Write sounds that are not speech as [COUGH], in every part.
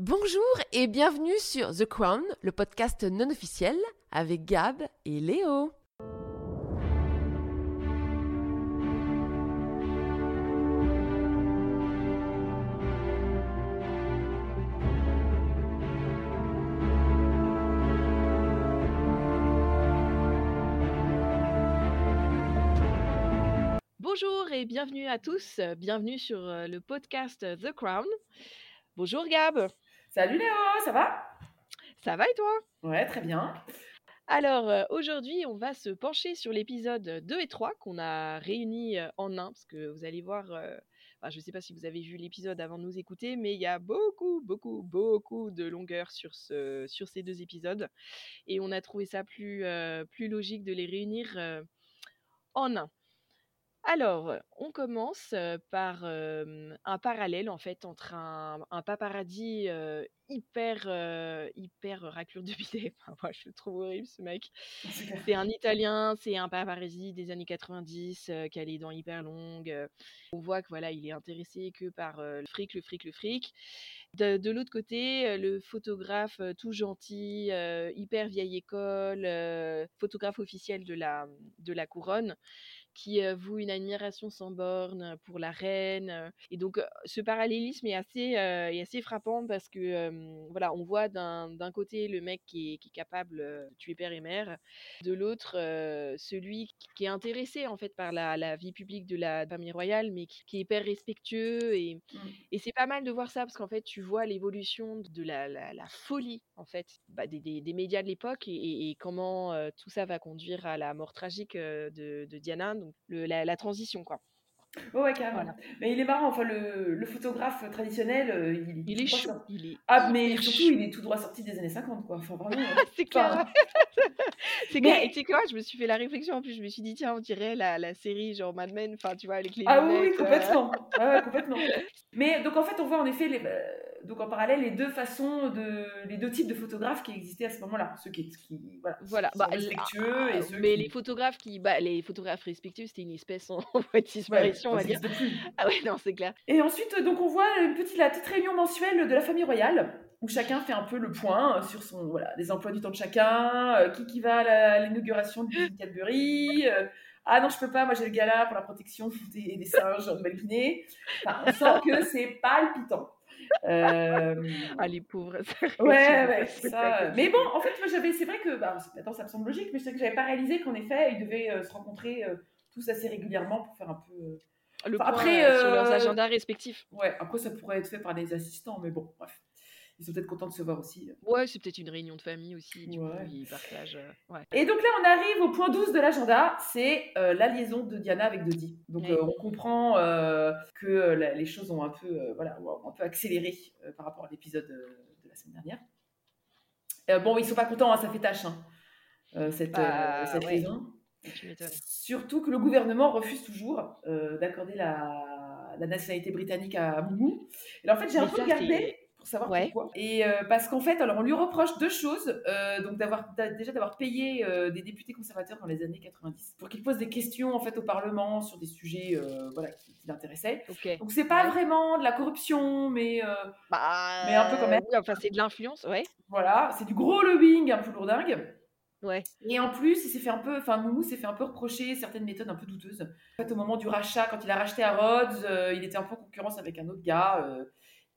Bonjour et bienvenue sur The Crown, le podcast non officiel avec Gab et Léo. Bonjour et bienvenue à tous, bienvenue sur euh, le podcast The Crown. Bonjour Gab. Salut Léo, ça va? Ça va et toi? Ouais, très bien. Alors euh, aujourd'hui, on va se pencher sur l'épisode 2 et 3 qu'on a réunis euh, en un, parce que vous allez voir, je ne sais pas si vous avez vu l'épisode avant de nous écouter, mais il y a beaucoup, beaucoup, beaucoup de longueur sur, ce, sur ces deux épisodes. Et on a trouvé ça plus, plus logique de les réunir en un. Alors, on commence par un parallèle en fait entre un, paparazzi hyper hyper raclure de bidet. [LAUGHS] moi, je le trouve horrible ce mec. C'est un Italien, c'est un paparazzi des années 90 qui a les dents hyper longues. On voit que voilà, il est intéressé que par le fric, le fric, le fric. De, l'autre côté, le photographe tout gentil, hyper vieille école, photographe officiel de la de la couronne qui voue une admiration sans borne pour la reine. Et donc, ce parallélisme est assez, est assez frappant parce que, voilà, on voit d'un côté le mec qui est, qui est, capable de tuer père et mère, de l'autre, celui qui est intéressé, en fait, par la, la, vie publique de la famille royale, mais qui, est hyper respectueux. Et, mmh. et c'est pas mal de voir ça parce qu'en fait, tu vois l'évolution de la, la, folie, en fait, bah, des, des, médias de l'époque et, et, comment tout ça va conduire à la mort tragique de, de Diana la, transition, quoi. ouais, carrément. Mais il est marrant, enfin, le, photographe traditionnel, euh, il, il, est chaud. Il est ah, mais surtout, il est tout droit sorti des années 50, quoi. Enfin, vraiment. Hein. [LAUGHS] c'est clair. [LAUGHS] c'est clair. Et tu sais quoi, je me suis fait la réflexion, en plus, je me suis dit, tiens, on dirait la, la série, genre Mad Men, enfin, tu vois, avec les. Ah oui, complètement. [LAUGHS] Euh... complètement. Mais donc, en fait, on voit en effet les euh, donc en parallèle les deux façons de les deux types de photographes qui existaient à ce moment-là ceux qui, qui voilà, voilà bah, respectueux et ceux mais les photographes qui bah, les photographes respectueux c'était une espèce en [LAUGHS] voie de disparition on va dire ah ouais non c'est clair et ensuite donc on voit une petite la petite réunion mensuelle de la famille royale où chacun fait un peu le point sur son voilà des emplois du temps de chacun euh, qui qui va à l'inauguration du Cadbury euh, ah non, je peux pas, moi j'ai le gala pour la protection des, des singes en Nouvelle-Guinée. Enfin, on sent que c'est palpitant. Euh... Ah, les pauvres. [LAUGHS] ouais, ouais, ça. Mais bon, en fait, moi, j'avais, c'est vrai que, bah, attends, ça me semble logique, mais c'est que j'avais pas réalisé qu'en effet, ils devaient euh, se rencontrer euh, tous assez régulièrement pour faire un peu. Euh, le après, sur leurs agendas respectifs. Ouais, après, ça pourrait être fait par des assistants, mais bon, bref ils sont peut-être contents de se voir aussi. Ouais, c'est peut-être une réunion de famille aussi, du coup, ils partagent. Euh, Et donc là, on arrive au point 12 de l'agenda, c'est euh, la liaison de Diana avec Dodi. Donc euh, on comprend que les choses ont un peu, voilà, un peu accéléré par rapport à l'épisode de la semaine dernière. bon, ils sont pas contents, hein, ça fait tâche, hein, cette, bah, cette liaison. Surtout que le gouvernement refuse toujours d'accorder la, la, nationalité britannique à Moumou. Et en fait, j'ai un peu regardé pour savoir pourquoi. Et euh, parce qu'en fait, alors on lui reproche deux choses. Euh, donc d'avoir déjà d'avoir payé euh, des députés conservateurs dans les années 90 pour qu'ils posent des questions en fait au Parlement sur des sujets voilà qui, l'intéressaient. Donc c'est pas vraiment de la corruption, mais bah, mais un peu quand même. enfin c'est de l'influence, ouais. Voilà, c'est du gros lobbying un peu lourdingue. Ouais. Et en plus, il s'est fait un peu, enfin Moumou s'est fait un peu reprocher certaines méthodes un peu douteuses. En fait, au moment du rachat, quand il a racheté à Rhodes, il était un peu en concurrence avec un autre gars.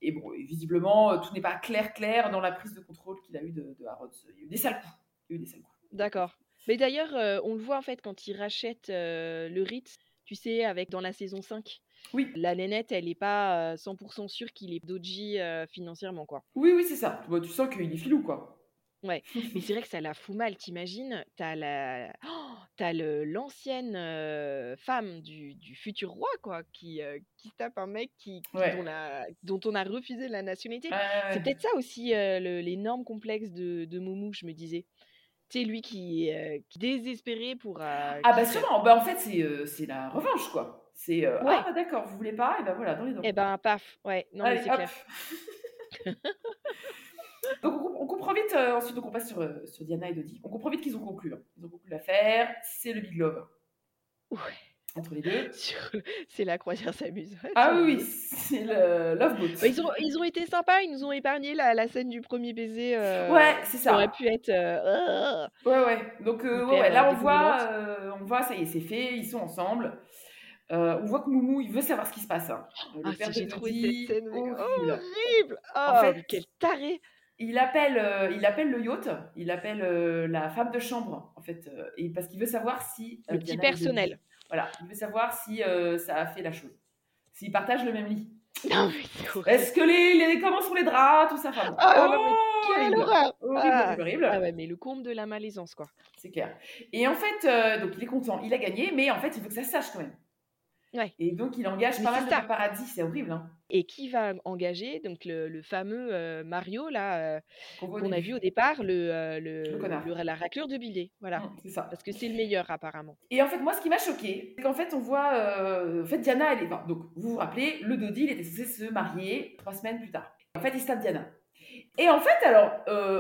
Et bon, visiblement, euh, tout n'est pas clair, clair dans la prise de contrôle qu'il a eu de, de Harrods. Il y a eu des sales coups. Il y a eu des sales coups. D'accord. Mais d'ailleurs, euh, on le voit en fait quand il rachète euh, le Ritz, tu sais, avec dans la saison 5. Oui. La nénette, elle n'est pas 100% sûre qu'il est dodgy financièrement, quoi. Oui, oui, c'est ça. tu sens qu'il est filou, quoi. Ouais, mais [LAUGHS] c'est vrai que ça la fout mal, t'imagines? T'as la... Oh, t'as l'ancienne femme du, du, futur roi, quoi, qui, qui tape un mec qui, dont, la, dont, on a refusé la nationalité. c'est peut-être ça aussi l'énorme complexe de, de Moumou, je me disais. C'est lui qui, est désespéré pour... ah bah sûrement, bah, en fait c'est la revanche, quoi. C'est ah d'accord, vous voulez pas, et ben voilà, dans les dents. Et ben paf, ouais, non mais c'est clair. [LAUGHS] [LAUGHS] Donc on, comprend vite, euh, ensuite donc on passe sur, euh, sur Diana et Dodi, on comprend vite qu'ils ont conclu. Hein. Ils ont conclu l'affaire, c'est le Big Love. Ouais. entre les deux. C'est la croisière s'amuse. ah oui, c'est le Love Boat. Bah, ils, ont, ils ont été sympas, ils nous ont épargné la, la scène du premier baiser. Euh, ouais, c'est ça. Ça aurait pu être. Euh, ouais, ouais. Donc ouais, là, on voit, on voit, ça y est, c'est fait, ils sont ensemble. on voit que Moumou, il veut savoir ce qui se passe. Hein. Le ah, j'ai trop cette scène. Horrible. Oh, en fait, quel taré il appelle, il appelle le yacht, il appelle la femme de chambre, en fait, et parce qu'il veut savoir si. le petit personnel. Voilà, il veut savoir si euh, ça a fait la chose. S'ils partagent le même lit. Non, mais Est-ce que les, les, comment sont les draps, tout ça enfin, oh, oh, quelle horreur ah. horrible, ah, ouais, mais le comble de la malaisance, quoi. C'est clair. Et en fait, euh, donc il est content, il a gagné, mais en fait, il faut que ça sache quand même. Et donc, il engage pas mal de paradis, c'est horrible. Hein. Et qui va engager donc le, fameux euh, Mario là euh, qu'on a vu au départ, le, euh, le, la raclure de billets, voilà. Mmh, c'est ça. Parce que c'est le meilleur apparemment. Et en fait, moi, ce qui m'a choqué, c'est qu'en fait, on voit, en fait, Diana, elle est, donc vous vous rappelez, le Dodi, il était censé se marier trois semaines plus tard. En fait, il se tape Diana. Et en fait, alors,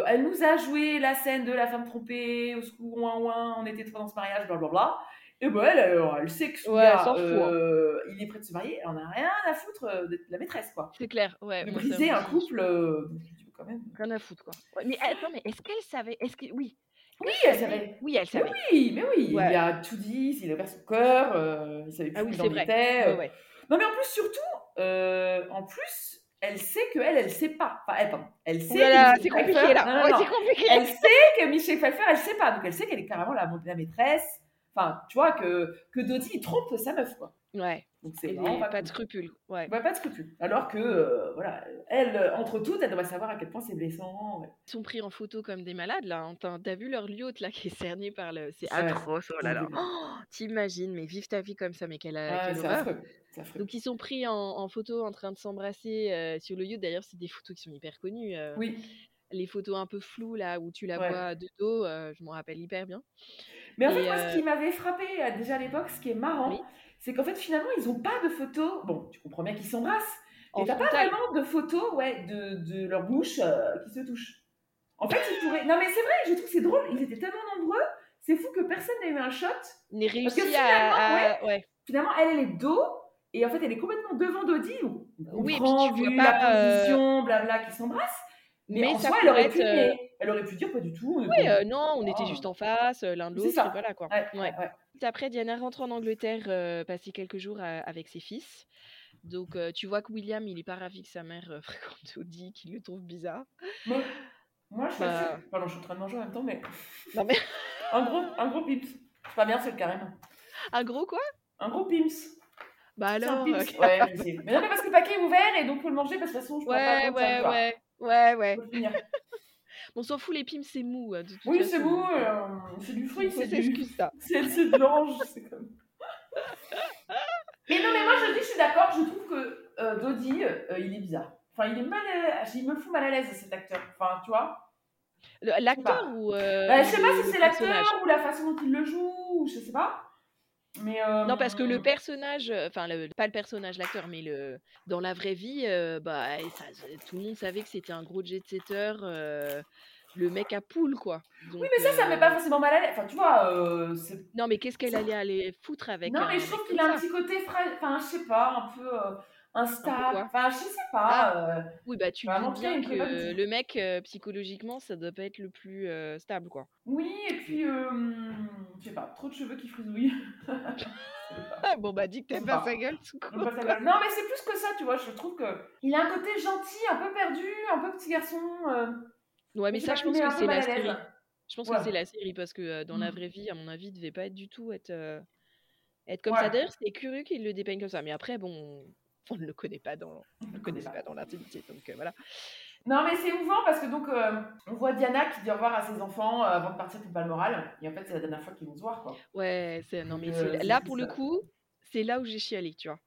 elle nous a joué la scène de la femme trompée, au secours, ouin ouin, on était trois dans ce mariage, blablabla. Et ben elle, alors, elle sait que ce ouais, gars, hein. euh, il est prêt de se marier, elle en a rien à foutre euh, d'être la maîtresse, quoi. C'est clair, ouais. De briser un couple, euh, quand même. Rien à foutre, quoi. mais attends, mais est-ce qu'elle savait Est-ce que oui oui, elle savait. Oui, elle savait. Oui, mais oui, il a tout dit, il a ouvert son cœur, euh, il savait plus ah oui, où il était. Ouais, non, mais en plus, surtout, en plus, elle sait qu'elle, elle sait pas. Enfin, elle, pardon, elle sait. c'est compliqué là. c'est compliqué. Elle sait que Michel Pfeiffer, elle sait pas. Donc elle sait qu'elle est carrément la, la maîtresse Enfin, tu vois, que, que Dodi, il trompe sa meuf, quoi. Ouais. Donc c'est vraiment pas, pas de scrupules. Ouais. pas de scrupules. Alors que, euh, voilà, elle, entre toutes, elle devrait savoir à quel point c'est blessant. Ils sont pris en photo comme des malades, là. Hein. T'as vu leur liot, là, qui est cerné par le. C'est atroce, oh là là. Oh, T'imagines, mais vive ta vie comme ça, mais quelle, ouais, quelle horreur. Donc ils sont pris en, photo en train de s'embrasser euh, sur le yacht. D'ailleurs, c'est des photos qui sont hyper connues. Euh, oui. Les photos un peu floues là où tu la vois de dos, je m'en rappelle hyper bien. Mais en fait, moi, ce qui euh, m'avait frappé euh, déjà à l'époque, ce qui est marrant, c'est qu'en fait, finalement, ils n'ont pas de photos. Bon, tu comprends bien qu'ils s'embrassent. Mais t'as pas vraiment de photos ouais, de, de leur bouche euh, qui se touchent. En fait, ils pourraient. Non, mais c'est vrai, je trouve que c'est drôle. Ils étaient tellement nombreux. C'est fou que personne n'ait eu un shot. N'ait réussi à. Ouais, Finalement, elle, elle est dos. Et en fait, elle est complètement devant Dodi. Oui, puis tu vois pas, la position, blabla, qui s'embrassent. Mais, en soi, elle aurait pu elle aurait pu dire pas du tout. Oui, euh, non, on était juste en face, euh, l'un de l'autre, voilà quoi. Ouais, Après, Diana rentre en Angleterre, euh, passer quelques jours avec ses fils. Donc, tu vois que William, il est pas ravi que sa mère [LAUGHS] fréquente Audi, qu'il le trouve bizarre. Moi, moi je suis bah... Pardon, je suis en train de manger en même temps, mais. [LAUGHS] Non, mais. [LAUGHS] un gros, un gros pims. C'est pas bien, c'est le carême. Un gros quoi? Un gros pims. Bah alors. ouais, mais, mais non, mais parce que le paquet est ouvert et donc faut le manger parce que de toute façon, je ouais, pas ouais, ouais, ouais, ouais, ouais. [LAUGHS] On s'en fout, les pimes, c'est mou. De oui, c'est mou, euh, c'est du fruit, c'est du... ça. [LAUGHS] C'est de l'orange, c'est comme... [LAUGHS] Mais non, mais moi, je dis, je suis d'accord, je trouve que euh, Dodi, euh, il est bizarre. Enfin, il est mal Il me fout mal à l'aise, cet acteur. Enfin, tu vois? L'acteur ou... Bah, je sais pas si c'est l'acteur ou la façon dont il le joue, ou je sais pas. Non, parce que le personnage, enfin, pas le personnage, l'acteur, mais le, dans la vraie vie, bah, ça, tout le monde savait que c'était un gros jet-setter, le mec à poule, quoi. oui, mais ça, ça met pas forcément mal à l'aise. Enfin, tu vois. non, mais qu'est-ce qu'elle allait aller foutre avec Non, mais je trouve qu'il a un petit côté frais, enfin, je sais pas, un peu instable. Enfin, je sais pas. Ah. Euh, oui, bah tu dis bien que le mec, euh, psychologiquement, ça doit pas être le plus euh, stable, quoi. Oui, et puis, je sais pas, trop de cheveux qui frisouillent. [LAUGHS] [LAUGHS] bon, bah dis que t'aimes pas sa gueule, tout Non, mais c'est plus que ça, tu vois. Je trouve que il a un côté gentil, un peu perdu, un peu petit garçon. Ouais, mais ça, je pense que c'est la série. Je pense que c'est la série parce que dans la mmh. vraie vie, à mon avis, il devait pas être du tout être, être comme ça. D'ailleurs, c'est curieux qu'il le dépeigne comme ça. Mais après, bon, on ne le connaît pas dans, on le pas dans l'intimité. Donc euh, voilà. Non, mais c'est émouvant parce que donc euh, on voit Diana qui dit au revoir à ses enfants euh, avant de partir pour Balmoral. Et en fait, c'est la dernière fois qu'ils vont se voir, quoi. Ouais, c'est non mais là pour le coup, c'est là où j'ai chialé, tu vois.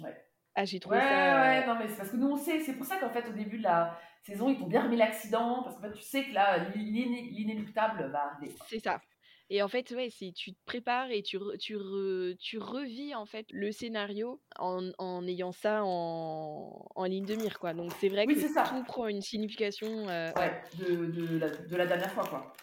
Ouais. Ah, j'ai trouvé ouais, ça. Ouais, non, mais c'est parce que nous on sait, c'est pour ça qu'en fait au début de la saison ils t'ont bien remis l'accident parce que fait, tu sais que là l'inéluctable va arriver. C'est ça. Et en fait, ouais, c'est tu te prépares et tu, tu, tu revis en fait le scénario en, en ayant ça en, en, ligne de mire, quoi. Donc c'est vrai que tout prend une signification. Euh, ouais, de, de, la, de, la, dernière fois, quoi.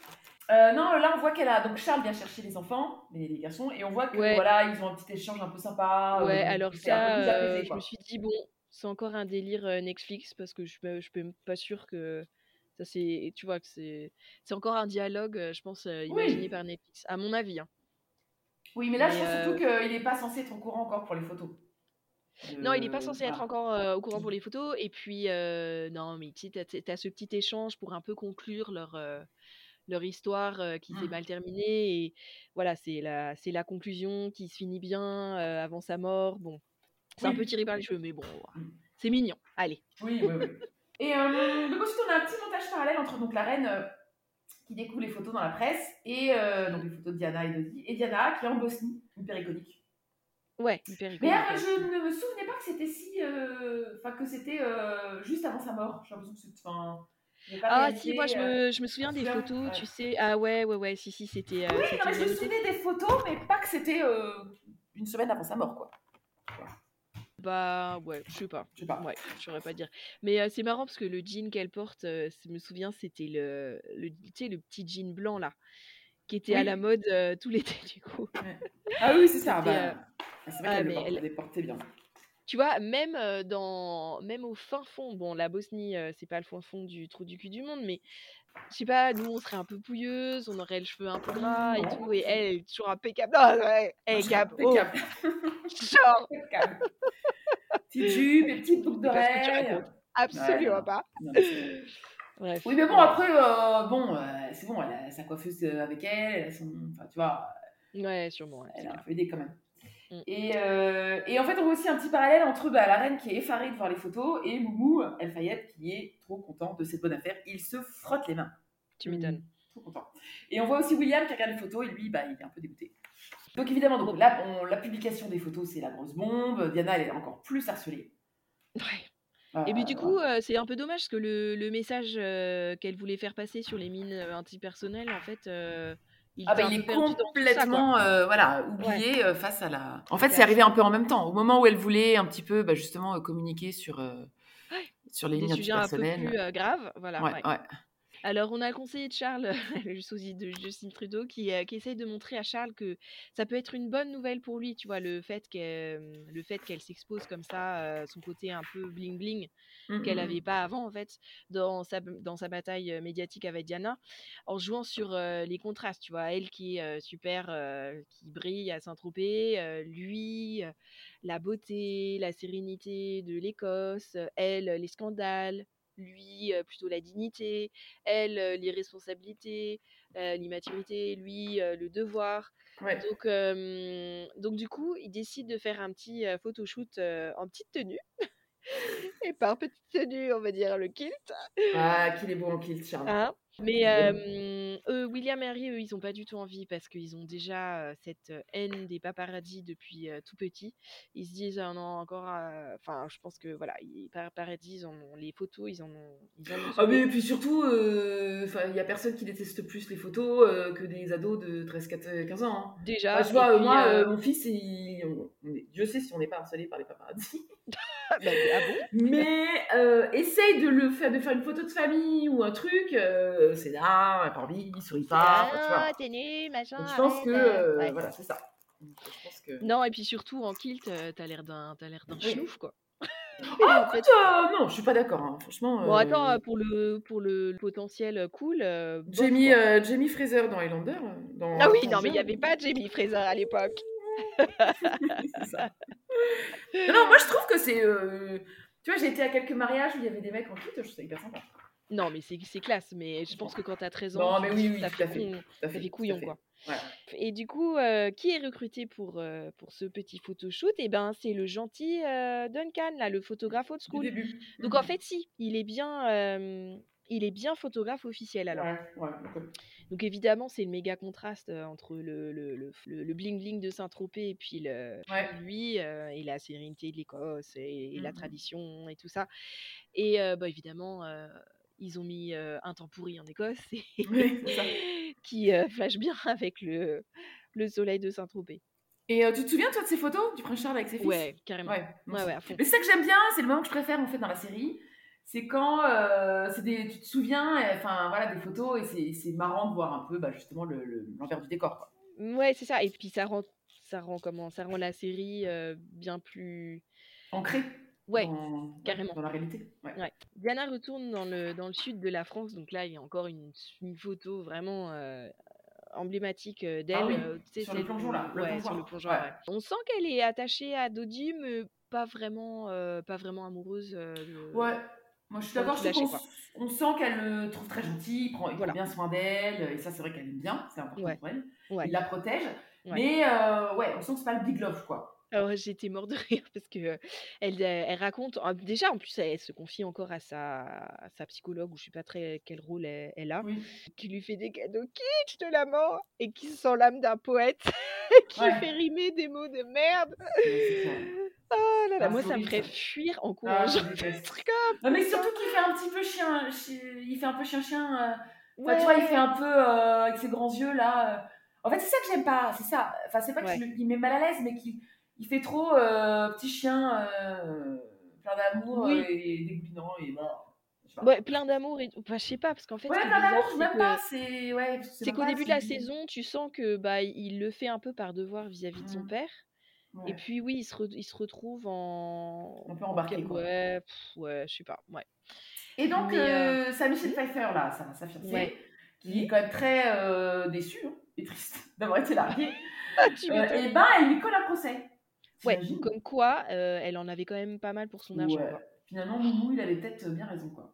Euh, non, là on voit qu'elle a. Donc Charles vient chercher les enfants, les, les garçons, et on voit que Ouais. voilà, ils ont un petit échange un peu sympa. Ouais, euh, alors ça, apaisé, euh, je me suis dit, bon, c'est encore un délire euh, Netflix parce que je ne suis pas sûre que ça c'est. Tu vois, que c'est c'est encore un dialogue, euh, je pense, euh, imaginé Oui. par Netflix, à mon avis. hein. Oui, mais là je Mais, trouve euh, surtout qu'il n'est pas censé être au courant encore pour les photos. Non, il n'est pas censé être encore euh, au courant pour les photos. Et puis, non, mais tu as ce petit échange pour un peu conclure leur, leur histoire qui s'est Mm. mal terminée. Et voilà, c'est la, c'est la conclusion qui se finit bien avant sa mort. Bon, c'est un peu tiré par les cheveux, mais bon, Mm. c'est mignon. Allez. Oui, oui, oui. Et euh, donc ensuite, on a un petit montage parallèle entre donc, la reine euh, qui découvre les photos dans la presse et euh, donc les photos de Diana et Dodi, et Diana qui est en Bosnie, hyper iconique. Ouais, hyper Mais iconique, euh, je ne me souvenais pas que c'était si. Enfin, que c'était juste avant sa mort. J'ai l'impression que c'est. Enfin, Ah réalisé, si, moi je me, je me souviens des photos, ouais. tu sais. Ah ouais, ouais, ouais, si, si, c'était. Oui, non, mais je me souvenais des photos, mais pas que c'était une semaine avant sa mort, quoi. Bah ouais, je sais pas. Je sais pas. Ouais, je saurais pas dire. Mais euh, c'est marrant parce que le jean qu'elle porte, euh, je me souviens, c'était le, le, tu sais, le petit jean blanc là, qui était à la mode euh, tout l'été du coup. Ah oui, c'est ça. Bah, c'est vrai ah, qu'elle le elle- portait bien. Tu vois, même dans, même au fin fond, bon, la Bosnie, c'est pas le fin fond du trou du cul du monde, mais je sais pas, nous on serait un peu pouilleuse, on aurait le cheveu un peu gras et Non. tout, et elle, elle est toujours impeccable. Ouais, elle est oh, Impeccable. genre, [LAUGHS] Impeccable. Petite jupe et petite boucle Mais qu'est-ce que tu d'oreille. racontes absolument non. pas. Non, mais c'est- [LAUGHS] Bref. Oui, mais bon, après, euh, bon, euh, c'est bon, elle a sa coiffeuse avec elle, elle a son... Enfin, tu vois, Ouais, sûrement. ouais, elle a un peu aidé quand même. Mm. Et, euh, et en fait, on voit aussi un petit parallèle entre bah, la reine qui est effarée de voir les photos et Moumou, El Fayed, qui est trop content de cette bonne affaire. Il se frotte les mains. Tu m'étonnes. Trop content. Et on voit aussi William qui regarde les photos et lui, bah, il est un peu dégoûté. Donc évidemment, donc, là, on- la publication des photos, c'est la grosse bombe. Diana, elle est encore plus harcelée. Ouais. Et puis du coup, euh, c'est un peu dommage parce que le, le message euh, qu'elle voulait faire passer sur les mines antipersonnelles, en fait, il Ah bah, il est ça, complètement euh, voilà, oublié euh, face à la... En fait, C'est arrivé un peu en même temps. Au moment où elle voulait un petit peu bah, justement communiquer sur, euh, Ouais. sur les Des lignes sujets un peu plus euh, graves, voilà. Ouais, ouais. ouais. Alors, on a le conseiller de Charles, [LAUGHS] le sosie de Justine Trudeau, qui, euh, qui essaye de montrer à Charles que ça peut être une bonne nouvelle pour lui, tu vois, le fait qu'elle le fait qu'elle s'expose comme ça, euh, son côté un peu bling-bling, Mm, qu'elle n'avait pas avant, en fait, dans sa, dans sa bataille euh, médiatique avec Diana, en jouant sur euh, les contrastes, tu vois, elle qui est euh, super, euh, qui brille à Saint-Tropez, euh, lui, euh, la beauté, la sérénité de l'Écosse, euh, elle, les scandales, lui, plutôt la dignité, elle, les responsabilités, euh, l'immaturité, lui, le devoir. Ouais. Donc, donc du coup, il décide de faire un petit photoshoot en petite tenue. [LAUGHS] Et par petite tenue, on va dire le kilt. Ah, qu'il est beau en kilt, Charles. Hein? Mais euh, eux, William et Harry, eux, ils n'ont pas du tout envie parce qu'ils ont déjà euh, cette haine des paparazzis depuis euh, tout petit. Ils se disent, ah non, encore. Enfin, je pense que voilà, les paparazzis, ils en ont, les photos, ils en ont. Ils en ont Ah mais puis surtout, il y a personne qui déteste plus les photos que des ados de 13, 14, 15 ans. hein. Déjà. Enfin, je vois, puis, moi, mon fils, il- Dieu sait si on n'est pas harcelé par les paparazzis. [LAUGHS] bah, ah bon? Mais euh, essaye de le faire, de faire une photo de famille ou un truc, euh, c'est là, elle pas envie, il sourit pas, enfin, tu vois. Ah, t'es nul, machin. Je pense que, euh, ouais. voilà, c'est ça. Donc, je pense que... Non, et puis surtout en kilt, euh, t'as l'air d'un, t'as l'air d'un Oui. schnouf, quoi. [LAUGHS] Ah, fait- écoute, euh, non, je suis pas d'accord, hein, franchement. Bon, attends, pour le, pour le potentiel cool. euh, Jamie, euh, Jamie Fraser dans Highlander. Dans, Ah oui, non, mais il n'y avait pas Jamie Fraser à l'époque. [LAUGHS] c'est ça. non, moi je trouve que c'est. euh, Tu vois, j'ai été à quelques mariages où il y avait des mecs en kit, je trouve ça hyper sympa. Non, mais c'est c'est classe. Mais je pense que quand t'as 13 ans, Non, mais oui, oui, à fait, couillon, fait. quoi. Ouais. Et du coup, euh, qui est recruté pour, euh, pour ce petit photoshoot? Eh ben, c'est le gentil euh, Duncan, là, le photographe old school. Donc, Mhm. en fait, si, il est bien, il est bien photographe officiel, alors. Ouais, ouais, ok. Donc évidemment, c'est le méga contraste euh, entre le, le, le, le- le bling-bling de Saint-Tropez et puis le, Ouais. lui euh, et la sérénité de l'Écosse et, et la Mhm. tradition et tout ça. Et euh, bah, évidemment, euh, ils ont mis un temps pourri en Écosse et- [LAUGHS] [LAUGHS] qui flash bien avec le, le soleil de Saint-Tropez. Et euh, tu te souviens, toi, de ces photos du prince Charles avec ses fils? Ouais, carrément. Ouais, Ouais, c'est ça que j'aime bien, c'est le moment que je préfère en fait dans la série. C'est quand euh, des, tu te souviens, et, enfin voilà, des photos et c'est- marrant de voir un peu bah, justement le- le- l'envers du décor. Quoi. Ouais, c'est ça. Et puis ça rend, ça rend comment? Ça rend la série euh, bien plus. Ancré Ouais, carrément. dans la réalité. Ouais. Ouais. Diana retourne dans le, dans le sud de la France, donc là il y a encore une, une photo vraiment euh, emblématique euh, d'elle. Ah oui, euh, sur le plongeon, là, le ouais, sur le. On sent qu'elle est attachée à Dodi, mais pas vraiment, euh, pas vraiment amoureuse. euh, de- Ouais, moi je suis d'accord, je trouve qu'on sent qu'elle le trouve très gentil, il prend, il Voilà. prend bien soin d'elle, et ça c'est vrai qu'elle aime bien, c'est important Ouais. pour elle. Ouais. Il la protège, Ouais. mais euh, ouais, on sent que c'est pas le big love quoi. Alors j'étais mort de [LAUGHS] rire parce que euh, elle, euh, elle raconte ah, déjà en plus elle, elle se confie encore à sa, à sa psychologue ou je sais pas très quel rôle elle, elle a Oui. qui lui fait des cadeaux kitsch de la mort et qui sent l'âme d'un poète [LAUGHS] qui Ouais. fait rimer des mots de merde. Oh là là, Ah, moi ça me ferait fuir en courant. Ah, je comme Non mais surtout qu'il fait un petit peu chien, chi- il fait un peu chien chien. euh, Enfin, tu vois, il fait un peu euh, avec ses grands yeux là. euh. En fait, c'est ça que j'aime pas. C'est ça. Enfin, c'est pas Ouais. qu'il il met mal à l'aise, mais qu'il il fait trop euh, petit chien, plein d'amour Oui. et dégoulinant et. Je pas. Ouais, plein d'amour et. Enfin, je sais pas parce qu'en fait Ouais, plein d'amour, même pas. C'est ouais. c'est qu'au début de la saison, tu sens que bah il le fait un peu par devoir vis-à-vis de son Mhm. père. Ouais. Et puis oui, il se, re- se en. Un peu en embarqué, quel- quoi. Ouais, pff, ouais, je sais pas. Ouais. Et donc, Mais, euh, sa Michelle Pfeiffer, là, sa, sa fiancée, Ouais. qui est quand même très euh, déçue hein, et triste [LAUGHS] d'avoir été larguée, [LAUGHS] euh, et ben, elle lui colle un procès. Ouais, T'imagines? comme quoi, euh, elle en avait quand même pas mal pour son argent. Ouais. Finalement, Moumou, il avait peut-être bien raison, quoi.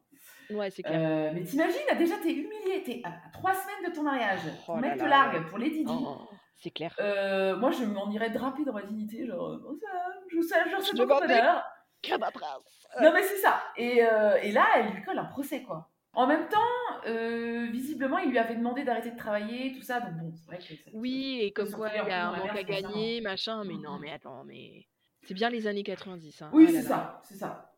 quoi. Ouais, c'est clair. Euh, mais t'imagines, là, déjà, t'es humilié, t'es à, trois semaines de ton mariage, Oh ton mec te largue pour les Didi. Oh, c'est clair. Euh, moi, je m'en irais draper dans ma dignité, genre, oh, ça, je sais, je sais Je pas. Cabra prince. Non, mais c'est ça. Et, euh, et là, elle lui colle un procès, quoi. En même temps, euh, visiblement, il lui avait demandé d'arrêter de travailler, tout ça. Donc bon, c'est vrai que ça- Oui, et comme quoi il y a un manque à ça, gagner, machin. Mais non, Mhm. mais attends, mais c'est bien les années 90. Hein. Oui, Ah c'est ça, c'est ça.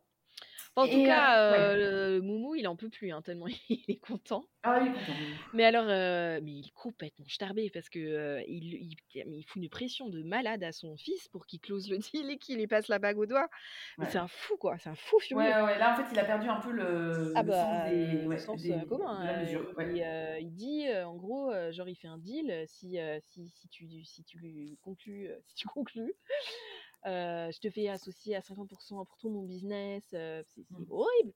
Enfin, en tout Et, cas, euh, ouais. euh, le Moumou, il en peut plus, hein, tellement [LAUGHS] il est content. Ah, il est content. oui. Mais alors, euh, mais il est complètement starbé parce que euh, il, il, il fout une pression de malade à son fils pour qu'il close le [LAUGHS] deal et qu'il lui passe la bague au doigt. Ouais. c'est un fou, quoi. C'est un fou furieux. Ouais, ouais, là, en fait, il a perdu un peu le, Ah le bah, sens des, le sens des- euh, commun. de la euh, mesure. ouais. et, euh, il dit, euh, en gros, euh, genre, il fait un deal. euh, Si, euh, si, si, tu, si tu conclus, euh, si tu conclus, euh, je te fais associer à 50% pour tout mon business. euh, c'est c'est Mm. horrible.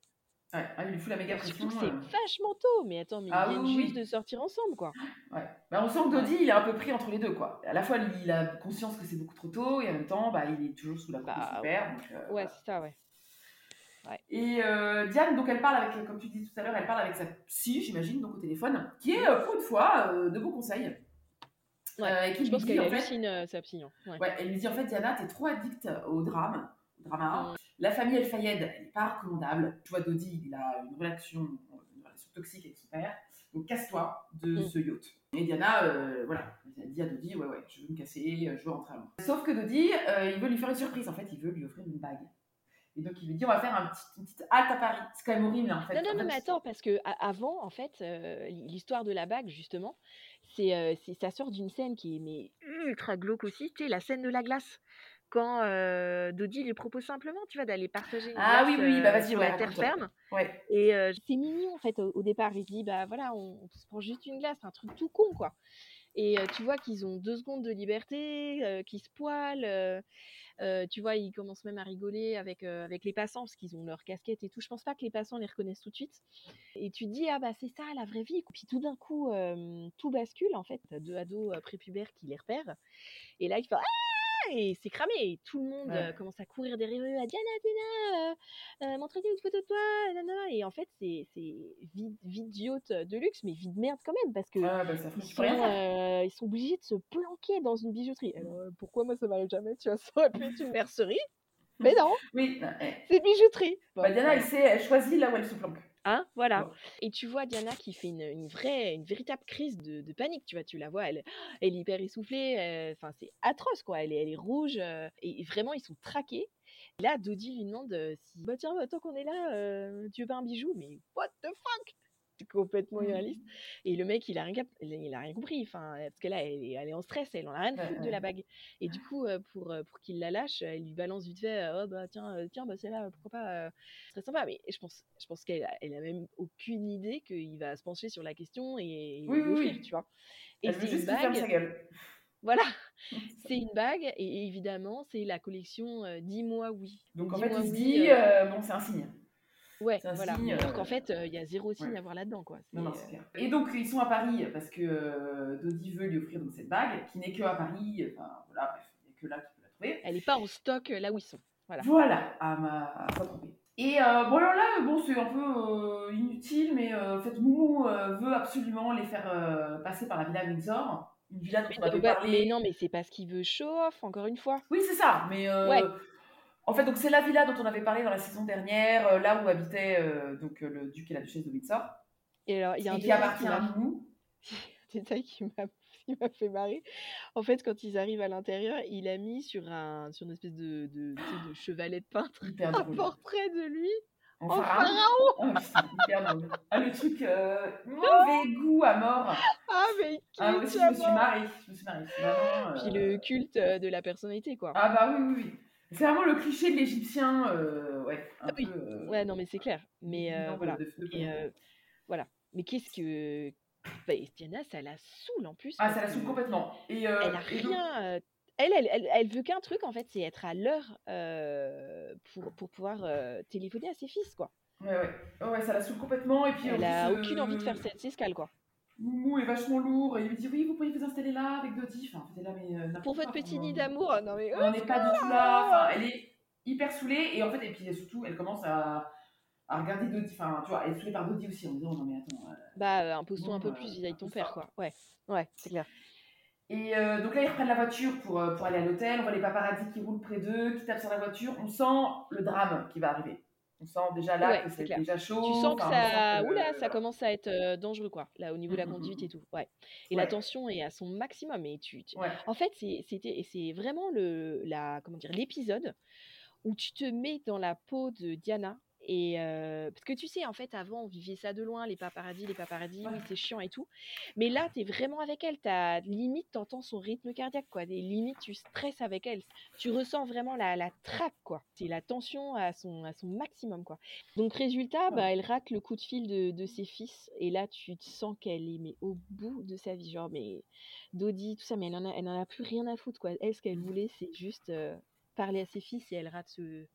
Ouais, ah, il lui fout la méga pression. C'est euh, vachement tôt. Mais attends, mais Ah ils viennent oui, juste oui. de sortir ensemble, quoi. ouais. Bah, on sent que Dodi, il est un peu pris entre les deux, quoi. À la fois, il a conscience que c'est beaucoup trop tôt, et en même temps, bah, il est toujours sous la coupe de Bah, euh, Ouais, c'est ça, ouais. Et euh, Diane, donc elle parle avec, comme tu dis tout à l'heure, elle parle avec sa psy, j'imagine, donc au téléphone, qui est, euh, pour une fois, euh, de bons conseils. Ouais, Euh, et qui Je pense qu'elle fait, euh, sa psy. hein. Ouais. Ouais, elle lui dit en fait, Diana, t'es trop addict au drame, au drama. La famille El Fayed, elle n'est pas recommandable. Tu vois, Dodi, il a une relation, une relation toxique avec son père. Donc casse-toi de Mm. ce yacht. Et Diana, euh, voilà, elle dit à Dodi, ouais, ouais, je veux me casser, je veux rentrer à Londres. Sauf que Dodi, euh, il veut lui faire une surprise. En fait, il veut lui offrir une bague. Et donc il lui dit, on va faire un petit, une petite halte à Paris. C'est quand même horrible, en fait. Non, non, En non, fait, mais attends, parce que avant, en fait, euh, l'histoire de la bague, justement, c'est, euh, c'est- ça sort d'une scène qui est mais ultra glauque aussi, tu sais, la scène de la glace. Quand euh, Dodi lui propose simplement, tu vois, d'aller partager une Ah glace oui, oui, bah euh, vas-y, sur ouais, la terre ferme. Ouais. Et euh, c'est mignon, en fait, au, au départ. Il dit, bah voilà, on, on se prend juste une glace, un truc tout con, quoi. Et euh, tu vois qu'ils ont deux secondes de liberté, euh, qu'ils se poilent. euh, tu vois, ils commencent même à rigoler avec, avec les passants parce qu'ils ont leur casquette et tout. Je pense pas que les passants les reconnaissent tout de suite. Et tu te dis, ah bah c'est ça la vraie vie. Puis tout d'un coup, tout bascule en fait. T'as deux ados prépubères qui les repèrent. Et là, il fait, ah Et c'est cramé. Et tout le monde Ouais. euh, commence à courir derrière eux. À Diana, Diana, euh, euh, montrez-nous une photo de toi. nanana. Et en fait, c'est c'est vide, yacht de luxe, mais vide merde quand même parce que. Ah, bah, ça Ils sont, euh, ils sont obligés de se planquer dans une bijouterie. Alors, euh, pourquoi moi ça m'arrive jamais Tu vois, [LAUGHS] ça aurait pu être une mercerie. Mais [LAUGHS] non, Oui, bah, eh. c'est une bijouterie. Bon, Bah, Diana, elle sait, elle choisit là où elle se planque. Hein, voilà. Ouais. Et tu vois Diana qui fait une, une vraie, une véritable crise de, de panique. Tu vois, tu la vois, elle, [GASPS] elle est hyper essoufflée. euh, Enfin, c'est atroce quoi. Elle est, elle est rouge euh, et vraiment ils sont traqués. Là, Dodi lui demande euh, si, bah tiens, bah, tant qu'on est là, euh, tu veux pas un bijou? Mais what the fuck? [LAUGHS] complètement irréaliste. Et le mec, il a rien, il a rien compris. Enfin, parce que là, elle est, elle est en stress, elle en a rien à foutre de la bague. Et du coup, pour, pour qu'il la lâche, elle lui balance vite fait Oh, bah tiens, tiens bah, c'est là, pourquoi pas C'est très sympa. Mais je pense, je pense qu'elle a, elle a même aucune idée qu'il va se pencher sur la question et, oui, oui, tu vois. Et c'est une bague. Sa gueule. Voilà, [LAUGHS] c'est une bague et évidemment c'est la collection Dis-moi oui. Donc en fait il se dit bon c'est un signe. Ouais, voilà. Alors qu'en fait il y a zéro signe à voir là-dedans quoi. Non, non, clair. Et donc ils sont à Paris parce que Dodi veut lui offrir donc, cette bague qui n'est que à Paris. Enfin voilà bref, il n'y a que là qu'il peut la trouver. Elle n'est pas en stock là où ils sont. Voilà. Voilà, à ma. Et bon alors là, bon c'est un peu inutile, mais en fait Moumou veut absolument les faire passer par la villa Windsor une villa dont on avait parlé. Mais non, mais c'est parce qu'il veut show off, encore une fois. Oui, c'est ça. Mais euh, en fait, donc c'est la villa dont on avait parlé dans la saison dernière, euh, là où habitait euh, donc le duc et la duchesse de Windsor. Et alors, il y a un qui appartient à nous. [LAUGHS] détail qui m'a fait marrer. En fait, quand ils arrivent à l'intérieur, il a mis sur, un, sur une espèce de, de, de chevalet de peintre [LAUGHS] un portrait de lui en, pharaon. Oh, ah, le truc euh, [LAUGHS] mauvais goût à mort. Ah, mais ah, aussi, je me suis marrée. Je me suis marrée. Puis le culte euh, de la personnalité, quoi. Ah, bah oui, oui, oui. C'est vraiment le cliché de l'Égyptien. Euh, ouais, un ah, peu, oui. ouais, non, mais c'est clair. Mais voilà. Et, voilà. Mais qu'est-ce que. Bah, Diana, ça la saoule en plus. Ah, ça la saoule complètement. Et, elle a rien elle, elle, elle, veut qu'un truc, en fait, c'est être à l'heure euh, pour, pour pouvoir euh, téléphoner à ses fils, quoi. Ouais, ouais. ouais ça la saoule complètement. Et puis, elle a aucune envie de faire cette escale, quoi. Moumou est vachement lourd et il lui dit oui vous pourriez vous installer là avec Dodi. Enfin là mais euh, pour votre petit nid d'amour non mais on n'est pas du tout là. Enfin elle est hyper saoulée et en fait et puis surtout elle commence à, à regarder Dodi. Enfin tu vois elle est saoulée par Dodi aussi en disant non mais attends bah impose-toi un peu plus vis-à-vis de ton père quoi. Ouais ouais c'est clair. Et euh, donc là, ils reprennent la voiture pour, euh, pour aller à l'hôtel. On voit les paparazzis qui roulent près d'eux, qui tapent sur la voiture. On sent le drame qui va arriver. On sent déjà là que c'est déjà chaud. Tu sens que ça, Oula, ça commence à être euh, dangereux, quoi, là, au niveau de la mmh, mmh, conduite mmh. et tout. Ouais. Et la tension est à son maximum. Et tu, En fait, c'est vraiment la, l'épisode où tu te mets dans la peau de Diana et parce que tu sais, en fait, avant, on vivait ça de loin, les paparazzis, les paparazzis, oui, c'est chiant et tout. Mais là, tu es vraiment avec elle. As, limite, tu entends son rythme cardiaque, quoi. Des limites, tu stresses avec elle. Tu ressens vraiment la, la traque, quoi. C'est la tension à son, à son maximum, quoi. Donc, résultat, bah, elle rate le coup de fil de, de ses fils. Et là, tu te sens qu'elle est mais, au bout de sa vie. Genre, mais Dodi, tout ça, mais elle en a, elle en a plus rien à foutre, quoi. Elle, ce qu'elle voulait, c'est juste parler à ses fils et elle rate ce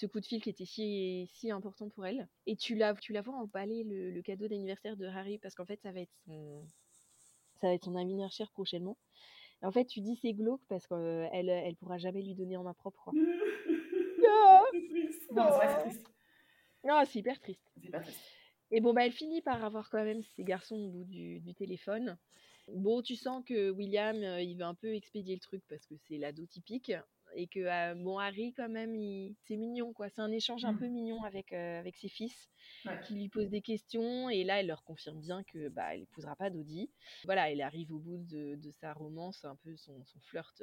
ce coup de fil qui était si, si important pour elle. Et tu la, tu la vois emballer le, le cadeau d'anniversaire de Harry parce qu'en fait, ça va être son, ça va être son anniversaire prochainement. en fait, tu dis c'est glauque parce qu'elle elle pourra jamais lui donner en main propre. [LAUGHS] non, c'est triste. Non, c'est hyper triste. C'est pas triste. Et bon, bah, elle finit par avoir quand même ses garçons au bout du, du téléphone. Bon, tu sens que William, il veut un peu expédier le truc parce que c'est l'ado typique et que bon Harry quand même c'est mignon quoi. C'est un échange un mmh. peu mignon avec avec ses fils qui lui posent des questions et là elle leur confirme bien que bah elle épousera pas Dodi voilà elle arrive au bout de, de sa romance un peu son, son flirt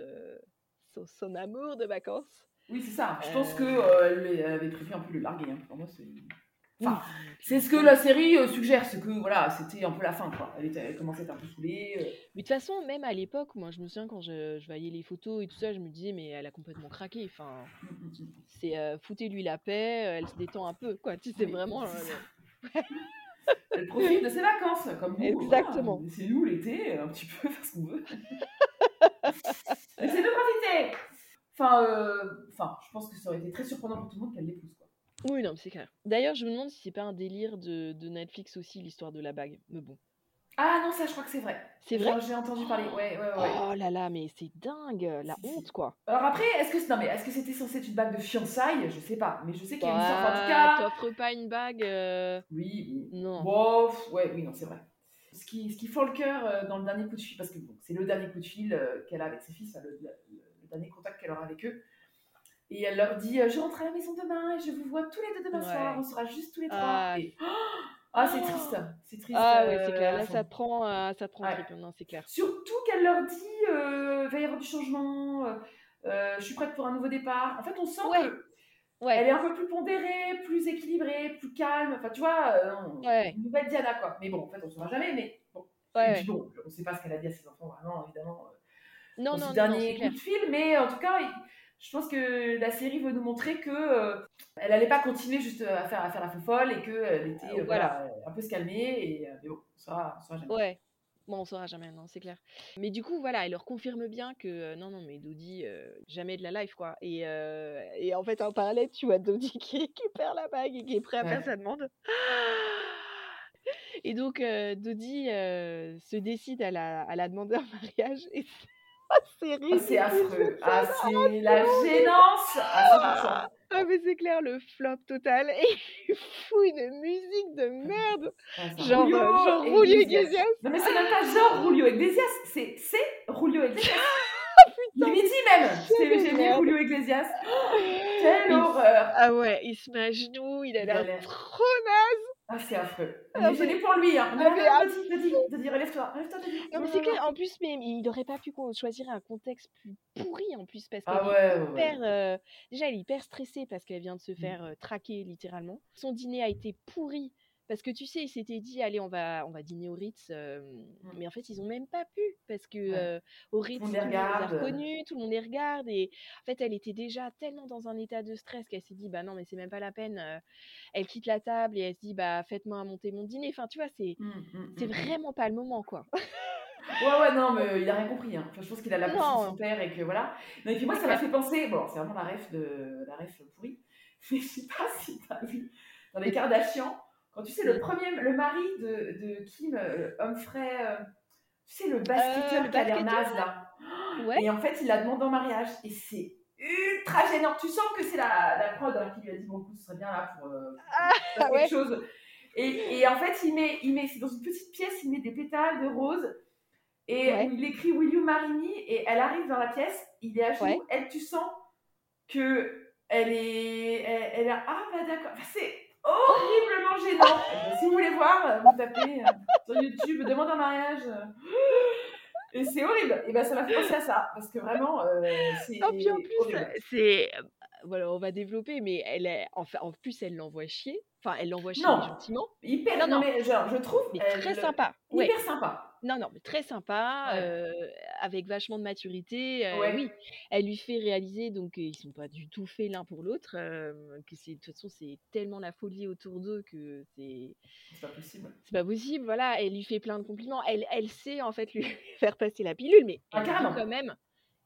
son, amour de vacances. Oui c'est ça. Je pense que elle avait prévu un peu le larguer hein. pour moi c'est Enfin, c'est ce que la série euh, suggère, c'est que voilà, c'était un peu la fin, quoi. Elle, était, elle commençait à être un peu saoulée. Euh. Mais de toute façon, même à l'époque, moi je me souviens quand je, je, voyais les photos et tout ça, je me disais, mais elle a complètement craqué. Enfin, c'est euh, foutez-lui la paix, elle se détend un peu, quoi. Tu sais, vraiment. [LAUGHS] elle profite de ses vacances, comme nous. Exactement. C'est nous l'été, un petit peu, [LAUGHS] faire ce qu'on veut. [LAUGHS] Essayez de profiter Enfin, enfin, je pense que ça aurait été très surprenant pour tout le monde qu'elle l'épouse. Oui, non, c'est clair. D'ailleurs, je me demande si c'est pas un délire de, de Netflix aussi, l'histoire de la bague. Mais bon. Ah non, ça, je crois que c'est vrai. C'est vrai J'ai entendu parler. Ouais, ouais, ouais. Oh là là, mais c'est dingue, la honte, quoi. Alors après, est-ce que non mais est-ce que c'était censé être une bague de fiançailles? Je sais pas, mais je sais qu'il y a une sorte en tout cas. T'offres pas une bague euh, Oui, oui. Non. Bof, ouais, oui, non, c'est vrai. Ce qui, ce qui fend le cœur euh, dans le dernier coup de fil, parce que bon, c'est le dernier coup de fil euh, qu'elle a avec ses fils, le, le dernier contact qu'elle aura avec eux. Et elle leur dit euh, Je rentre à la maison demain et je vous vois tous les deux demain soir. On sera juste tous les trois. Ah, ah c'est triste. C'est triste. Ah, ouais, c'est clair. Là, ça prend, euh, ça prend ouais. Non, c'est clair. Surtout qu'elle leur dit euh, Va y avoir du changement. je suis prête pour un nouveau départ. En fait, on sent que Ouais. Elle est un peu plus pondérée, plus équilibrée, plus calme. Enfin, tu vois, euh, une nouvelle Diana, quoi. Mais bon, en fait, on ne saura jamais. Mais bon. Et puis bon, on ne sait pas ce qu'elle a dit à ses enfants, vraiment, évidemment, euh, Non, non, dernier non, coup de fil. Mais en tout cas, il- je pense que la série veut nous montrer que euh, elle n'allait pas continuer juste à faire, à faire la folle et qu'elle était Euh, euh, voilà, un peu se calmer. Et, euh, mais bon, saura jamais. Ouais. Bon, on saura jamais, non, c'est clair. Mais du coup, voilà, elle leur confirme bien que euh, non, non, mais Dodi, euh, jamais de la life, quoi. Et, euh, et en fait, en parallèle, tu vois Dodi [LAUGHS] qui récupère la bague et qui est prêt à faire sa demande. Et donc, euh, Dodi euh, se décide à la, à la demander en mariage. Et [LAUGHS] c'est Ah, c'est affreux. Ah, c'est la gênance 100%. Ah, mais c'est clair, le flop total. [LAUGHS] Et il fout une musique de merde. Ah, Genre, Julio euh, genre Iglesias. Non, mais c'est même pas genre Julio Iglesias, c'est c'est Julio Iglesias. [LAUGHS] Lui dis même, j'ai mis. Julio Iglesias. [GASPS] Quelle Il- horreur. Ah ouais, il se met à genoux, il a Il a l'air l'air- trop naze. Ah, c'est affreux. Ah, Mais pour lui. Hein. Ah, Non, mais non, vas-y, vas-y, vas-y, relève-toi. Relève-toi, vas-y. Non, mais Non, c'est non, clair, non. en plus, mais il n'aurait pas pu choisir un contexte plus pourri en plus, parce qu'elle Ah est ouais, ouais, hyper, ouais. euh, déjà, elle est hyper stressée parce qu'elle vient de se Mm. faire euh, traquer littéralement. Son dîner a été pourri parce que tu sais, il s'était dit, allez, on va, on va dîner au Ritz, euh, mais en fait, ils ont même pas pu parce que. Ouais. euh, au Ritz, tout le monde les a reconnus, tout le monde les regarde, et en fait, elle était déjà tellement dans un état de stress qu'elle s'est dit, bah non, mais c'est même pas la peine. euh, elle quitte la table et elle se dit, bah faites-moi monter mon dîner. Enfin, tu vois, c'est, c'est hum, hum. vraiment pas le moment, quoi. Ouais, ouais, non, mais il a rien compris. Hein. Enfin, je pense qu'il a la de son père et que voilà. Non, et puis moi, ça m'a [LAUGHS] fait penser. Bon, c'est vraiment la ref, de... la ref pourrie. [LAUGHS] Mais je sais pas si t'as vu dans les Kardashians, quand tu sais, le premier, le mari de, de Kim, euh, Humphrey, euh, tu sais, le basketteur le qui a l'air naze là. Ouais. Et en fait, il la demande en mariage. Et c'est ultra gênant. Tu sens que c'est la, la prod hein, qui lui a dit Bon, écoute, ce serait bien là pour, euh, faire quelque ouais. chose. Et, et en fait, il met, il met, c'est dans une petite pièce, il met des pétales de rose. Et Ouais. il écrit Will you marry me? Et elle arrive dans la pièce, il est à genoux. Elle, tu sens que elle est. Elle, elle a. Ah, bah d'accord. Enfin, c'est horriblement gênant. Si vous voulez voir, euh, vous tapez euh, sur YouTube, demande en mariage. euh. Et c'est horrible. Et ben ça m'a fait penser à ça. Parce que vraiment, euh, c'est. Non, puis en plus, c'est. Voilà, on va développer, mais elle est. Enfin, en plus, elle l'envoie chier. Enfin, elle l'envoie chier Non. gentiment. Hyper. Non, Non, mais genre, je trouve. Mais très sympa. Ouais. Hyper sympa. Non, non, mais très sympa, Ouais. euh, avec vachement de maturité. euh, Ouais. Oui, elle lui fait réaliser, donc euh, ils sont pas du tout faits l'un pour l'autre, euh, que c'est de toute façon c'est tellement la folie autour d'eux que c'est C'est pas possible. c'est pas possible. Voilà, elle lui fait plein de compliments. Elle, elle sait en fait lui [LAUGHS] faire passer la pilule, mais Ah, elle dit quand même,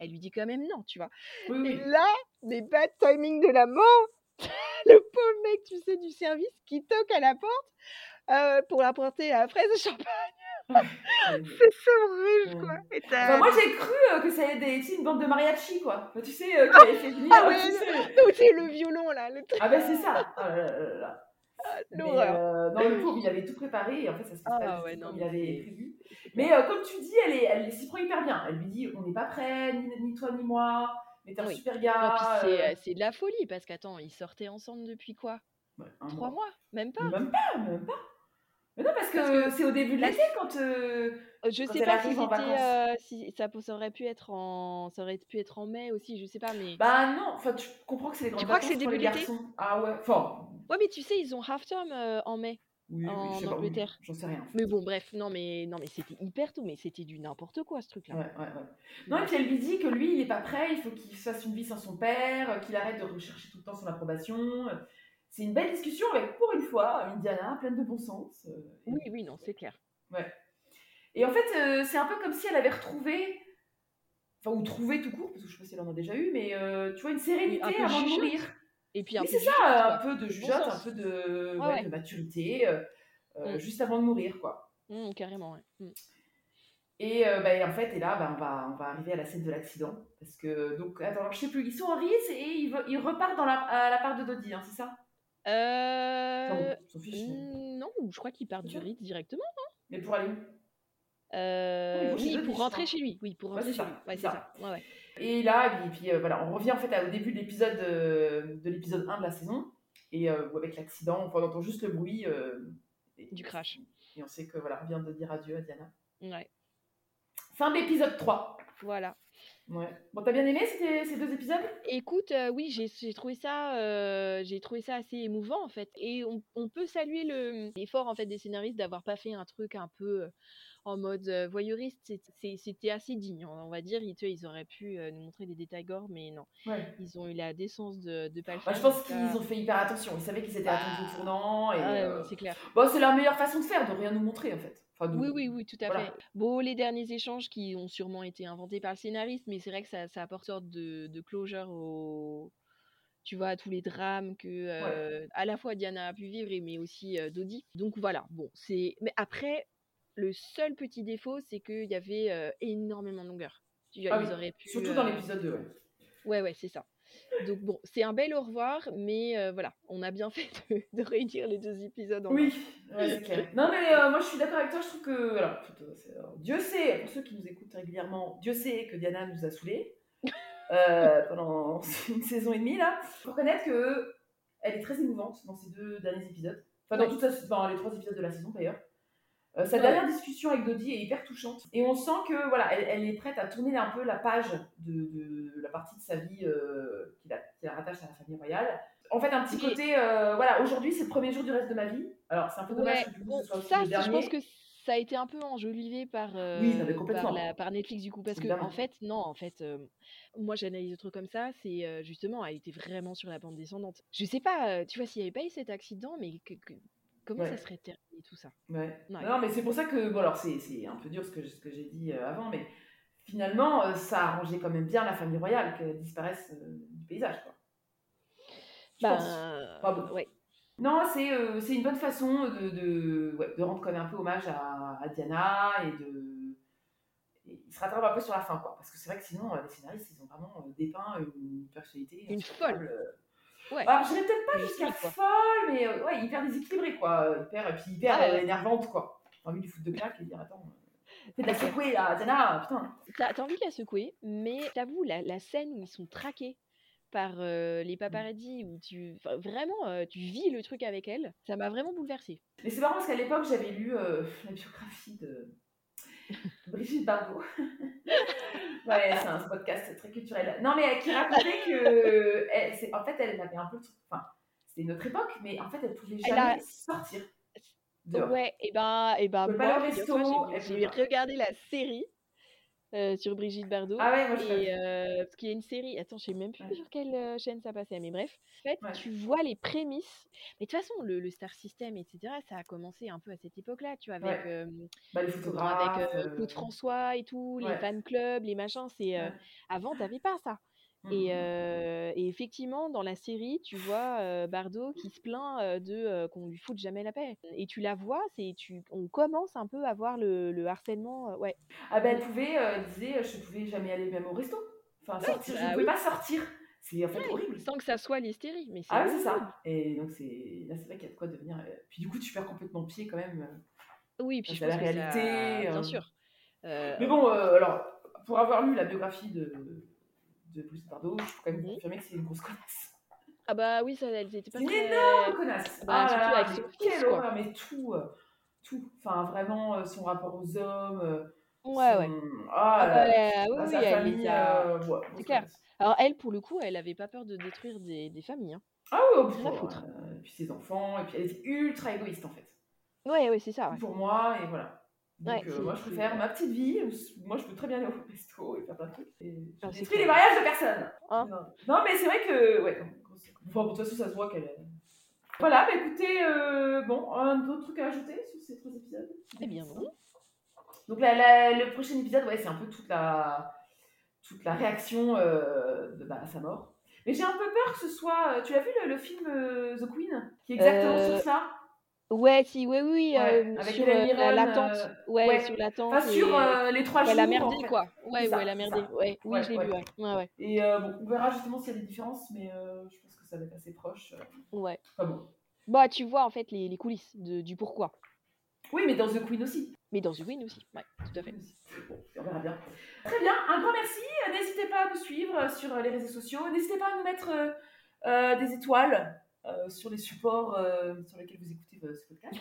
elle lui dit quand même non, tu vois. Oui, Et là, mais bad timing de la mort, [LAUGHS] le pauvre mec, tu sais, du service qui toque à la porte euh, pour apporter la fraise de champagne. [LAUGHS] C'est so horrible, quoi. Et Enfin, moi j'ai cru euh, que ça allait être une bande de mariachi quoi. Enfin, tu sais, euh, qui avait fait venir. Ah ouais, tu sais. Donc, c'est le violon, là. Le... truc. Ah ben c'est ça. Ah là là là L'horreur. euh, non, le pauvre, il avait tout préparé et en fait ça se passe Ah pas du ouais, tout non, comme il mais avait prévu. Mais euh, comme tu dis, elle est- elle s'y prend hyper bien. Elle lui dit on n'est pas prêts, ni, ni toi ni moi, mais t'es un Oui. super Non, gars. c'est, euh, c'est de la folie, parce qu'attends, ils sortaient ensemble depuis quoi? Ouais, un Trois mois. mois? Même pas? Même pas, même pas. Mais non, parce que, que c'est au début de l'été quand. euh, Euh, Je Quand sais pas si euh, si ça, ça aurait pu être en. Ça aurait pu être en mai aussi, je sais pas, mais. Bah non, enfin tu comprends que c'est les grandes crois que vacances c'est pour les début d'été garçons. Ah ouais, enfin. Ouais, mais tu sais, ils ont half term euh, en mai. Oui, En oui, Angleterre. J'en sais rien. Mais bon, bref, non, mais non, mais c'était hyper tout, mais c'était du n'importe quoi ce truc-là. Ouais, ouais, ouais. Non, et puis elle lui dit que lui, il n'est pas prêt, il faut qu'il fasse une vie sans son père, qu'il arrête de rechercher tout le temps son approbation. C'est une belle discussion avec, pour une fois, une Diana pleine de bon sens. euh, Oui, oui, non, c'est clair. Et en fait, euh, c'est un peu comme si elle avait retrouvé, enfin, ou trouvé tout court, parce que je sais pas si elle en a déjà eu, mais euh, tu vois, une sérénité un avant de mourir. Et puis un Oui, c'est de ça, un peu de Bon jugeote, un peu de, Ouais, ouais, ouais. de maturité, euh, Mm. juste avant de mourir, quoi. Hum, carrément, ouais. Hum. Et euh, bah, et en fait, et là, bah, on, va, on va arriver à la scène de l'accident. Parce que, donc, attends, alors, je sais plus, ils sont en Ritz et ils, repartent dans la, à la part de Dodie, hein, c'est ça? Euh... fiche, mais- Non, je crois qu'il part du Ritz directement. mais pour aller où? Euh, oui, pour rentrer chez lui. Oui, pour rentrer chez ça, lui. Ouais, c'est ça. ça. Ouais, ouais. Et là, et puis euh, voilà, on revient en fait à- au début de l'épisode euh, de l'épisode 1 de la saison. Et euh, avec l'accident, on entend juste le bruit et- Du crash. Et on sait que voilà, on vient de dire adieu à Diana. Ouais, Fin de l'épisode 3. voilà. Ouais. Bon, t'as bien aimé ces, ces deux épisodes? Écoute, euh, oui, j'ai trouvé ça, euh, j'ai trouvé ça assez émouvant en fait. Et on, on peut saluer le l'effort en fait des scénaristes d'avoir pas fait un truc un peu euh, en mode voyeuriste. C'était assez digne, on va dire. Ils, auraient pu nous montrer des détails gore, mais non. Ouais. Ils ont eu la décence de de pas le Bah, faire. je pense qu'ils ont fait hyper attention. Ils savaient qu'ils étaient attendus au tournant. Et, Ah ouais, c'est clair. bon, c'est la meilleure façon de faire, de rien nous montrer en fait. Enfin, de- Oui, oui, oui, tout à voilà. fait. Bon, les derniers échanges qui ont sûrement été inventés par le scénariste, mais c'est vrai que ça, ça apporte sorte de, de closure au, tu vois, à tous les drames que euh, à la fois Diana a pu vivre, mais aussi euh, Dodi. Donc voilà, bon, c'est. Mais après, le seul petit défaut, c'est qu'il y avait euh, énormément de longueur. Ah ils oui, auraient pu. Surtout dans euh, l'épisode 2. Ouais. Ouais, ouais, c'est ça. Donc bon, c'est un bel au revoir, mais euh, voilà, on a bien [LAUGHS] fait de, de réunir les deux épisodes en Oui, ouais, c'est clair. Non, mais euh, moi je suis d'accord avec toi. Je trouve que. Alors, alors, Dieu sait, pour ceux qui nous écoutent régulièrement, Dieu sait que Diana nous a saoulés [LAUGHS] euh, pendant [LAUGHS] une saison et demie là. Faut reconnaître que elle est très émouvante dans ces deux derniers épisodes. Enfin, dans, toute les trois épisodes de la saison d'ailleurs. Euh, sa Ouais. dernière discussion avec Dodie est hyper touchante. Et on sent que voilà, elle, elle est prête à tourner un peu la page de, partie de sa vie euh, qui, la, qui la rattache à la famille royale. En fait, un petit Oui. côté, euh, voilà, aujourd'hui c'est le premier jour du reste de ma vie. Alors c'est un peu dommage Ouais, que du coup bon, ce soit aussi ça, le dernier. je pense que ça a été un peu enjolivé par, Oui, euh, complètement. par, la- par Netflix du coup, parce que en fait, non, en fait, euh, moi j'analyse le truc comme ça, c'est euh, justement, elle était vraiment sur la bande descendante. Je sais pas, tu vois, s'il n'y avait pas eu cet accident, mais que- que- comment ça serait terminé tout ça? Ouais. Non, mais c'est pour ça que, bon, alors c'est un peu dur ce que, ce que j'ai dit avant, mais finalement, euh, ça a arrangé quand même bien la famille royale qu'elle disparaisse euh, du paysage, quoi. Je pense. Ben, Enfin, bon. ouais. Non, c'est euh, une bonne façon de, de, ouais, de rendre quand même un peu hommage à, à Diana et de. et il se rattrape un peu sur la fin, quoi. Parce que c'est vrai que sinon, euh, les scénaristes, ils ont vraiment dépeint une personnalité. Une folle. euh, Ouais. Alors, je dirais peut-être pas jusqu'à folle, mais euh, ouais, hyper déséquilibrée, quoi. Hyper, et puis hyper Ah énervante, quoi. J'ai envie de foutre de claque et dire Attends, fais de la secouée là, Diana, putain. T'as envie de la secouer, mais t'avoue, la, la scène où ils sont traqués par euh, les paparazzi, où tu vraiment euh, tu vis le truc avec elle, ça m'a vraiment bouleversée. Mais c'est marrant parce qu'à l'époque, j'avais lu euh, la biographie de [LAUGHS] Brigitte Bardot. [LAUGHS] ouais, c'est un podcast très culturel. Non, mais qui racontait que, elle, c'est- en fait, elle avait un peu. Enfin, c'était une autre époque, mais en fait, elle pouvait Elle jamais a- sortir. Ouais, et ben, et ben moi, j'ai- regardé la série euh, sur Brigitte Bardot. Ah ouais, moi je Et euh, parce qu'il y a une série, attends, je sais même plus Ouais. sur quelle euh, chaîne ça passait, mais bref, en fait, Ouais. tu vois les prémices. Mais de toute façon, le, le Star System, etc., ça a commencé un peu à cette époque-là, tu vois, avec, euh, bah, les avec Claude François et tout, les fan clubs, les machins. C'est avant, t'avais pas ça. Mm, Et, euh, et effectivement, dans la série, tu vois euh, Bardot qui se plaint euh, de qu'on lui foute jamais la paix. Et tu la vois, c'est tu, on commence un peu à voir le, le harcèlement. ouais. Ah ben elle pouvait, disait, je pouvais jamais aller même au resto. Enfin, sortir, je bah ne pouvais pas sortir. C'est en fait Ouais, horrible. Sans que ça soit l'hystérie. Mais Ah oui, c'est ça. Et donc c'est là, c'est vrai qu'il y a de quoi devenir. Puis du coup, tu perds complètement pied quand même. euh. Oui, puis Ça, je pense la que ça- réalité, Bien euh. sûr. Mais bon, alors pour avoir lu la biographie de de Brigitte Bardot, je peux quand même Mhm. confirmer que c'est une grosse connasse. Ah bah oui, ça, elles étaient pas C'est une très... énorme connasse. Bah, ah là là, quelle horreur, mais tout, euh, tout. Enfin vraiment euh, son rapport aux hommes. euh, Ouais, son- ouais. Ah, Ah bah, là, oui, à oui, elle famille. a- euh, ouais, c'est clair. Alors elle, pour le coup, elle avait pas peur de détruire des, des familles. Hein. Ah oui, Rien à oh, foutre. euh, et puis ses enfants, et puis elle était ultra égoïste en fait. Ouais, ouais, c'est ça. Ouais. Pour moi, et voilà. Donc Ouais, euh, moi je c'est- préfère ma petite vie, moi je peux très bien aller au resto et faire plein de trucs. Et Ah, les mariages de personne. Hein non. Non, mais c'est vrai que. Ouais, enfin, bon, de toute façon ça se voit qu'elle est. Voilà, bah écoutez, euh, bon, un autre truc à ajouter sur ces trois épisodes? Eh bien non. Donc la- la- le prochain épisode, ouais, c'est un peu toute la, toute la réaction euh, de, bah, à sa mort. Mais j'ai un peu peur que ce soit. euh, Tu as vu le, le film euh, The Queen Qui est exactement Euh, sur ça? Ouais, si, ouais, oui, oui, Ouais, euh, sur euh, la- l'attente. euh, ouais, ouais. sur l'attente. Pas sur et- euh, les trois jours. elle a en merdé, fait. quoi. Ouais, C'est où ça, elle a c'est merdé. ça. Ouais, oui, Ouais, je l'ai ouais. vu, ouais. Ouais, ouais. Et euh, bon, on verra justement s'il y a des différences, mais je pense que ça va être assez proche. ouais. Enfin bon. Bah, tu vois, en fait, les, les coulisses de, du pourquoi. Oui, mais dans The Queen aussi. Mais dans The Win aussi. Ouais, tout à fait. Bon, on verra bien. Très bien, un grand merci. N'hésitez pas à nous suivre sur les réseaux sociaux. N'hésitez pas à nous mettre des étoiles euh, sur les supports euh, sur lesquels vous écoutez euh, ce podcast.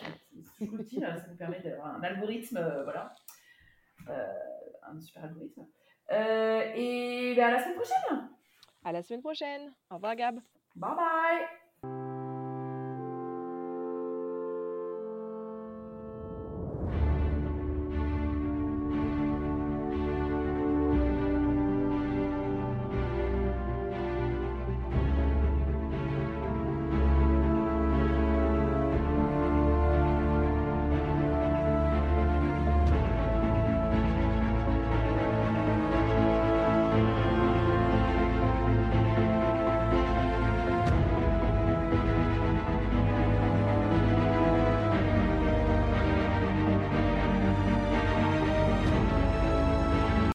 C'est toujours utile, hein, ça nous permet d'avoir un algorithme, voilà, un super algorithme. et ben, à la semaine prochaine. À la semaine prochaine. Au revoir, Gab. Bye bye.